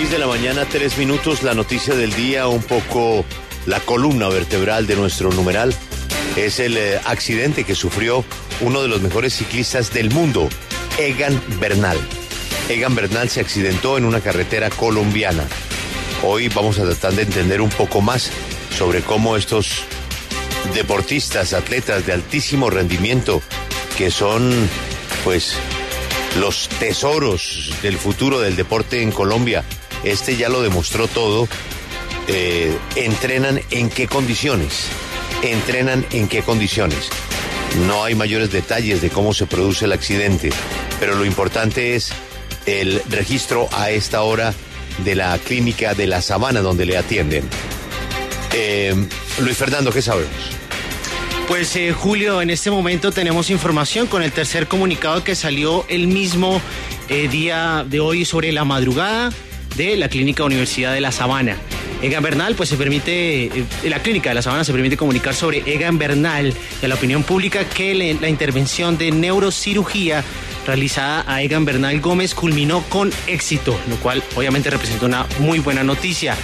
6 de la mañana, tres minutos, la noticia del día, un poco la columna vertebral de nuestro numeral, es el eh, accidente que sufrió uno de los mejores ciclistas del mundo, Egan Bernal. Egan Bernal se accidentó en una carretera colombiana. Hoy vamos a tratar de entender un poco más sobre cómo estos deportistas, atletas de altísimo rendimiento, que son pues los tesoros del futuro del deporte en Colombia, este ya lo demostró todo, eh, entrenan en qué condiciones, entrenan en qué condiciones. No hay mayores detalles de cómo se produce el accidente, pero lo importante es el registro a esta hora de la clínica de la Sabana donde le atienden. Eh, Luis Fernando, ¿qué sabemos? Pues eh, Julio, en este momento tenemos información con el tercer comunicado que salió el mismo día de hoy sobre la madrugada de la Clínica Universidad de La Sabana. Egan Bernal, pues se permite, eh, la clínica de La Sabana se permite comunicar sobre Egan Bernal y a la opinión pública que la intervención de neurocirugía realizada a Egan Bernal Gómez culminó con éxito, lo cual obviamente representa una muy buena noticia.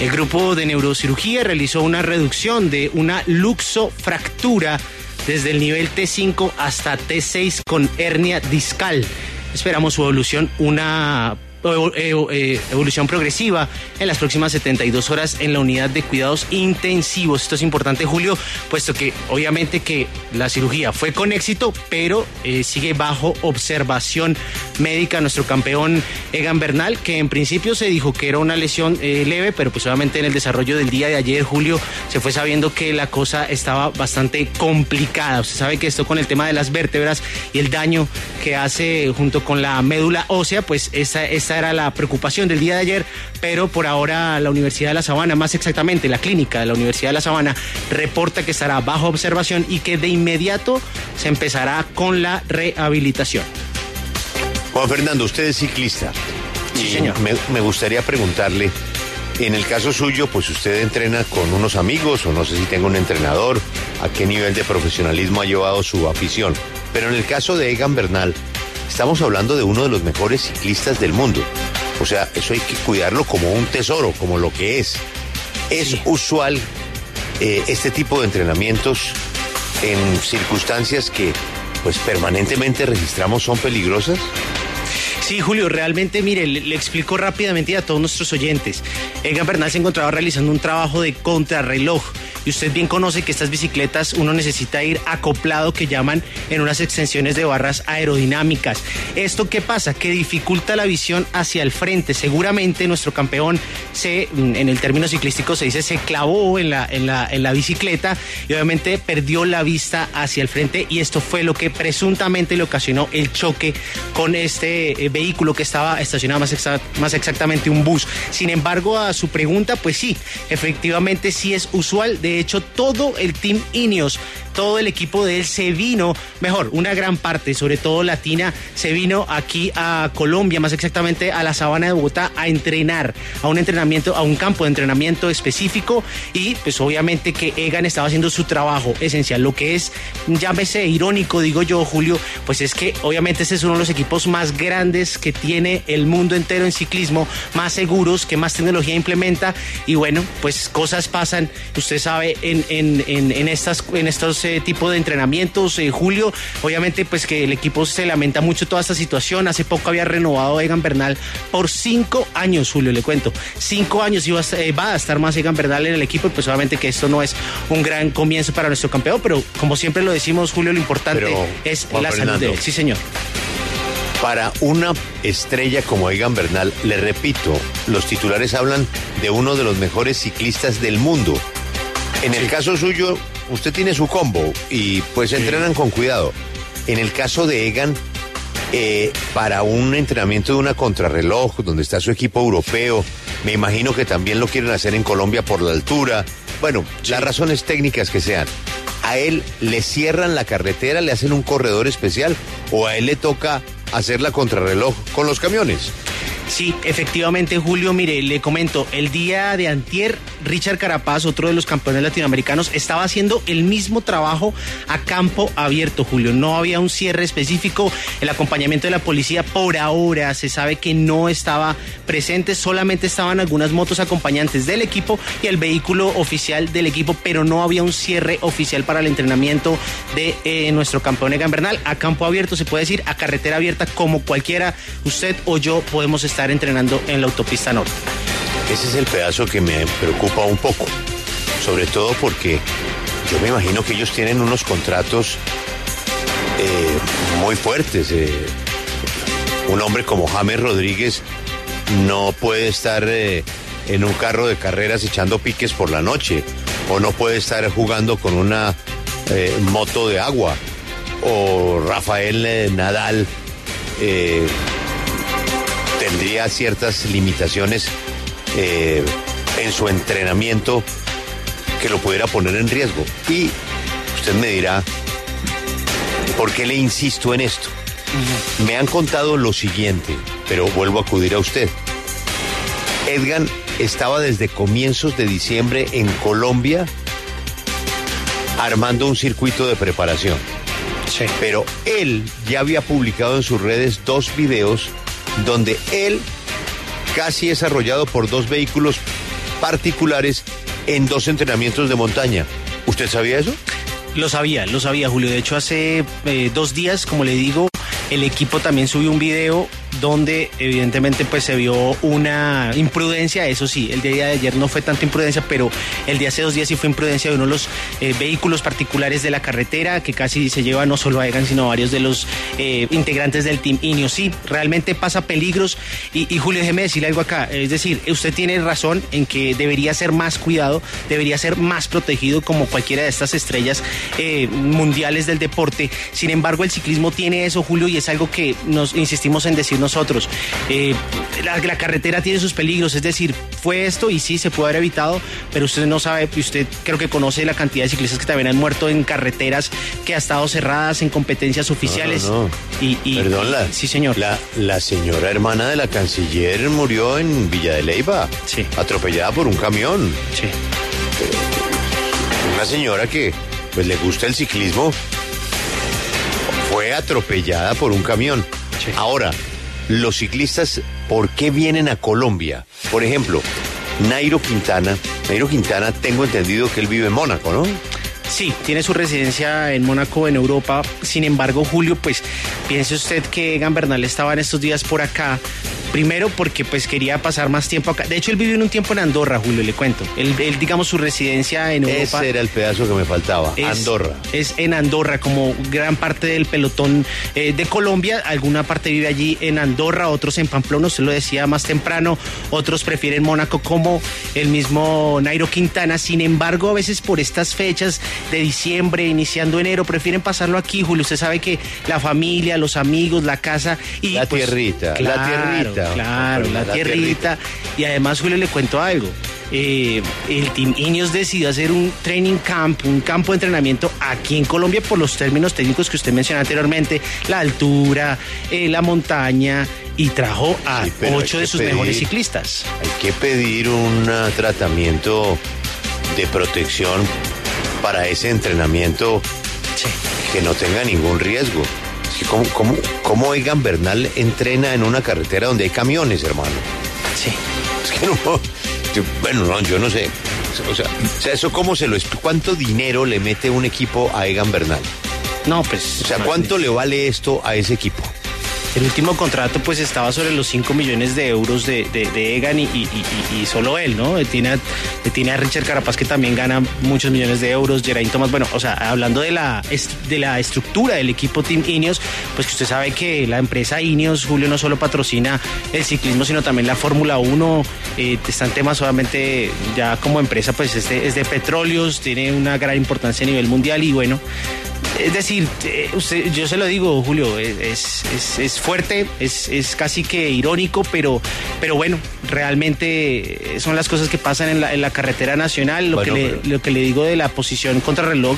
El grupo de neurocirugía realizó una reducción de una luxofractura desde el nivel T5 hasta T6 con hernia discal. Esperamos su evolución, una evolución progresiva en las próximas 72 horas en la unidad de cuidados intensivos. Esto es importante, Julio, puesto que obviamente que la cirugía fue con éxito, pero eh, sigue bajo observación médica nuestro campeón Egan Bernal, que en principio se dijo que era una lesión eh, leve, pero pues obviamente en el desarrollo del día de ayer, Julio, se fue sabiendo que la cosa estaba bastante complicada. Usted sabe que esto con el tema de las vértebras y el daño que hace junto con la médula ósea, pues esa, esa era la preocupación del día de ayer, pero por ahora la Universidad de La Sabana, más exactamente la clínica de la Universidad de La Sabana, reporta que estará bajo observación y que de inmediato se empezará con la rehabilitación. Juan Fernando, usted es ciclista. Sí, señor. Me, me gustaría preguntarle, en el caso suyo, pues usted entrena con unos amigos o no sé si tenga un entrenador, a qué nivel de profesionalismo ha llevado su afición. Pero en el caso de Egan Bernal, estamos hablando de uno de los mejores ciclistas del mundo. O sea, eso hay que cuidarlo como un tesoro, como lo que es. Es Sí. usual eh, este tipo de entrenamientos en circunstancias que pues permanentemente registramos son peligrosas. Sí, Julio, realmente, mire, le, le explico rápidamente a todos nuestros oyentes. Egan Bernal se encontraba realizando un trabajo de contrarreloj. Y usted bien conoce que estas bicicletas uno necesita ir acoplado, que llaman en unas extensiones de barras aerodinámicas. ¿Esto qué pasa? Que dificulta la visión hacia el frente. Seguramente nuestro campeón se, en el término ciclístico se dice, se clavó en la, en la, en la bicicleta y obviamente perdió la vista hacia el frente y esto fue lo que presuntamente le ocasionó el choque con este eh, vehículo que estaba estacionado más, más exactamente un bus. Sin embargo, a su pregunta, pues sí, efectivamente sí es usual. De hecho, todo el Team Ineos, todo el equipo de él se vino, mejor, una gran parte, sobre todo latina, se vino aquí a Colombia, más exactamente a la sabana de Bogotá, a entrenar, a un entrenamiento, a un campo de entrenamiento específico y pues obviamente que Egan estaba haciendo su trabajo esencial. Lo que es, llámese irónico, digo yo, Julio, pues es que obviamente este es uno de los equipos más grandes que tiene el mundo entero en ciclismo, más seguros, que más tecnología implementa y bueno, pues cosas pasan, usted sabe, en, en, en, en estas, en estos tipos de entrenamientos, eh, Julio, obviamente pues que el equipo se lamenta mucho toda esta situación, hace poco había renovado a Egan Bernal por cinco años, Julio, le cuento, cinco años iba a, eh, va a estar más Egan Bernal en el equipo y pues obviamente que esto no es un gran comienzo para nuestro campeón, pero como siempre lo decimos, Julio, lo importante Pero, es Juan la salud de él, sí señor. Para una estrella como Egan Bernal, le repito, los titulares hablan de uno de los mejores ciclistas del mundo. En el caso suyo, usted tiene su combo y pues entrenan con cuidado. En el caso de Egan, eh, para un entrenamiento de una contrarreloj, donde está su equipo europeo, me imagino que también lo quieren hacer en Colombia por la altura. Bueno, las razones técnicas que sean. ¿A él le cierran la carretera, le hacen un corredor especial o a él le toca hacer la contrarreloj con los camiones? Sí, efectivamente, Julio, mire, le comento, el día de antier, Richard Carapaz, otro de los campeones latinoamericanos, estaba haciendo el mismo trabajo a campo abierto, Julio. No había un cierre específico, el acompañamiento de la policía por ahora se sabe que no estaba presente, solamente estaban algunas motos acompañantes del equipo y el vehículo oficial del equipo, pero no había un cierre oficial para el entrenamiento de eh, nuestro campeón Egan Bernal. A campo abierto se puede decir, a carretera abierta, como cualquiera, usted o yo podemos estar estar entrenando en la autopista norte. Ese es el pedazo que me preocupa un poco, sobre todo porque yo me imagino que ellos tienen unos contratos eh, muy fuertes. Eh. Un hombre como James Rodríguez no puede estar eh, en un carro de carreras echando piques por la noche, o no puede estar jugando con una moto de agua, o Rafael Nadal tendría ciertas limitaciones eh, en su entrenamiento que lo pudiera poner en riesgo. Y usted me dirá, ¿por qué le insisto en esto? Me han contado lo siguiente, pero vuelvo a acudir a usted. Edgan estaba desde comienzos de diciembre en Colombia armando un circuito de preparación. Sí. Pero él ya había publicado en sus redes dos videos donde él casi es arrollado por dos vehículos particulares en dos entrenamientos de montaña. ¿Usted sabía eso? Lo sabía, lo sabía, Julio. De hecho, hace eh, dos días, como le digo, el equipo también subió un video donde evidentemente pues se vio una imprudencia, eso sí, el día de ayer no fue tanta imprudencia, pero el de hace dos días sí fue imprudencia de uno de los eh, vehículos particulares de la carretera que casi se lleva no solo a Egan sino a varios de los eh, integrantes del Team. Sí, realmente pasa peligros y, Julio, déjeme decirle algo acá, es decir, usted tiene razón en que debería ser más cuidado, debería ser más protegido como cualquiera de estas estrellas eh, mundiales del deporte. Sin embargo, el ciclismo tiene eso, Julio, y es algo que nos insistimos en decir nosotros. Eh, la, carretera tiene sus peligros, es decir, fue esto y sí se puede haber evitado, pero usted no sabe, usted creo que conoce la cantidad de ciclistas que también han muerto en carreteras que ha estado cerradas en competencias oficiales. No, Y, Perdón, la, sí, señor. La, la señora hermana de la canciller murió en Villa de Leyva, sí. atropellada por un camión. Sí. Una señora que pues le gusta el ciclismo fue atropellada por un camión. Ahora, los ciclistas, ¿por qué vienen a Colombia? Por ejemplo, Nairo Quintana. Nairo Quintana, tengo entendido que él vive en Mónaco, ¿no? Sí, tiene su residencia en Mónaco, en Europa. Sin embargo, Julio, pues piense usted que Egan Bernal estaba en estos días por acá Primero porque pues quería pasar más tiempo acá. De hecho, él vivió en un tiempo en Andorra, Julio, le cuento. Él, digamos, su residencia en Europa. Ese era el pedazo que me faltaba, Andorra. Es en Andorra, como gran parte del pelotón eh, de Colombia. Alguna parte vive allí en Andorra, otros en Pamplona, usted lo decía más temprano. Otros prefieren Mónaco, como el mismo Nairo Quintana. Sin embargo, a veces por estas fechas de diciembre, iniciando enero, prefieren pasarlo aquí, Julio. Usted sabe que la familia, los amigos, la casa y... La pues, tierrita, la tierrita Claro, la, tierrita. Y además, Julio, le cuento algo. Eh, el Team Ineos decidió hacer un training camp, un campo de entrenamiento aquí en Colombia por los términos técnicos que usted mencionó anteriormente, la altura, eh, la montaña, y trajo a ocho de sus mejores ciclistas. Hay que pedir un tratamiento de protección para ese entrenamiento que no tenga ningún riesgo. ¿Cómo, cómo, cómo Egan Bernal entrena en una carretera donde hay camiones, hermano? Sí. Es que no. bueno, no, yo no sé. O sea, eso cómo se lo ¿Cuánto dinero le mete un equipo a Egan Bernal? No, pues. O sea, ¿cuánto le vale esto a ese equipo? El último contrato pues estaba sobre los 5 millones de euros de, de, Egan y, solo él, ¿no? Tiene, tiene a Richard Carapaz que también gana muchos millones de euros, Geraint Thomas, bueno, o sea, hablando de la, de la estructura del equipo Team Ineos, pues que usted sabe que la empresa Ineos, Julio, no solo patrocina el ciclismo, sino también la Fórmula 1, eh, están temas solamente ya como empresa pues es de petróleos, tiene una gran importancia a nivel mundial y bueno, Es decir, eh, usted, yo se lo digo, Julio, es, es, es fuerte, es, es, casi que irónico, pero, pero bueno, realmente son las cosas que pasan en la, en la carretera nacional. Lo, que le, lo que le digo de la posición contra reloj,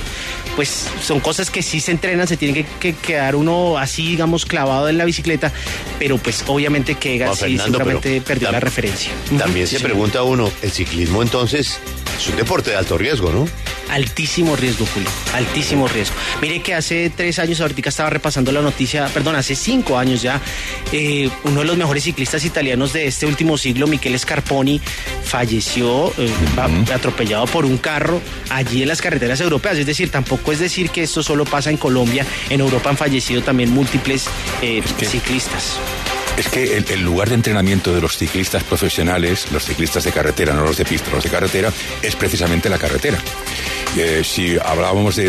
pues son cosas que sí se entrenan, se tiene que, quedar uno así, digamos, clavado en la bicicleta, pero pues obviamente que Egan sí seguramente perdió la referencia. También se pregunta uno, el ciclismo entonces es un deporte de alto riesgo, ¿no? Altísimo riesgo, Julio, altísimo riesgo. Mire que hace tres años, ahorita estaba repasando la noticia, perdón, hace cinco años ya, eh, uno de los mejores ciclistas italianos de este último siglo, Michele Scarponi, falleció eh, atropellado por un carro allí en las carreteras europeas. Es decir, tampoco es decir que esto solo pasa en Colombia, en Europa han fallecido también múltiples eh, ciclistas. Es que el, lugar de entrenamiento de los ciclistas profesionales, los ciclistas de carretera, no los de pista, los de carretera, es precisamente la carretera. Eh, si hablábamos de,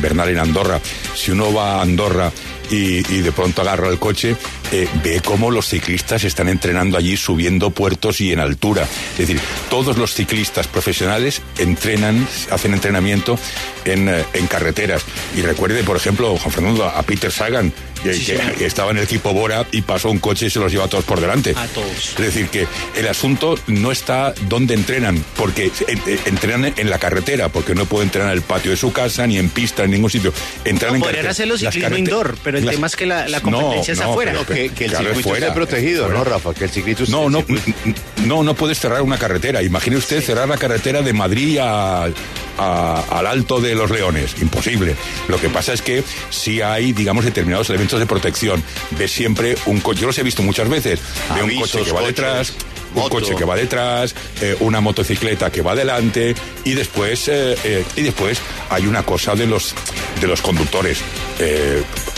Bernal en Andorra, si uno va a Andorra y, de pronto agarra el coche, eh, ve cómo los ciclistas están entrenando allí subiendo puertos y en altura. Es decir, todos los ciclistas profesionales entrenan, hacen entrenamiento en, eh, en carreteras. Y recuerde, por ejemplo, Juan Fernando, a Peter Sagan, que, estaba en el equipo Bora y pasó un coche y se los lleva a todos por delante. A todos. Es decir, que el asunto no está donde entrenan, porque entrenan en la carretera, porque no pueden entrenar en el patio de su casa, ni en pista, en ningún sitio. Entrenan en carretera. hacerlo ciclismo indoor, pero el tema es que la, competencia es afuera. que, el circuito esté protegido, ¿no, Rafa? Que el ciclista No, no, no, no puedes cerrar una carretera. Imagine usted cerrar la carretera de Madrid a, al Alto de los Leones. Imposible. Lo que pasa es que si hay, digamos, determinados elementos de protección. Ves siempre un coche, yo los he visto muchas veces, de un coche que va detrás, un coche que va detrás, eh, una motocicleta que va delante y después eh, eh, y después hay una cosa de los de los conductores.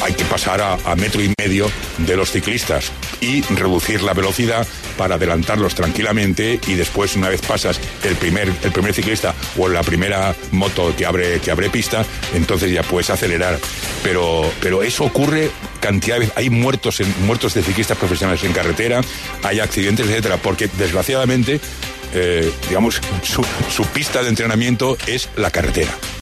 Hay que pasar a, metro y medio de los ciclistas y reducir la velocidad para adelantarlos tranquilamente y después una vez pasas el primer el primer ciclista o la primera moto que abre que abre pista, entonces ya puedes acelerar. Pero pero eso ocurre cantidad de hay muertos muertos de ciclistas profesionales en carretera, hay accidentes, etcétera, porque desgraciadamente, eh, digamos, su, su pista de entrenamiento es la carretera.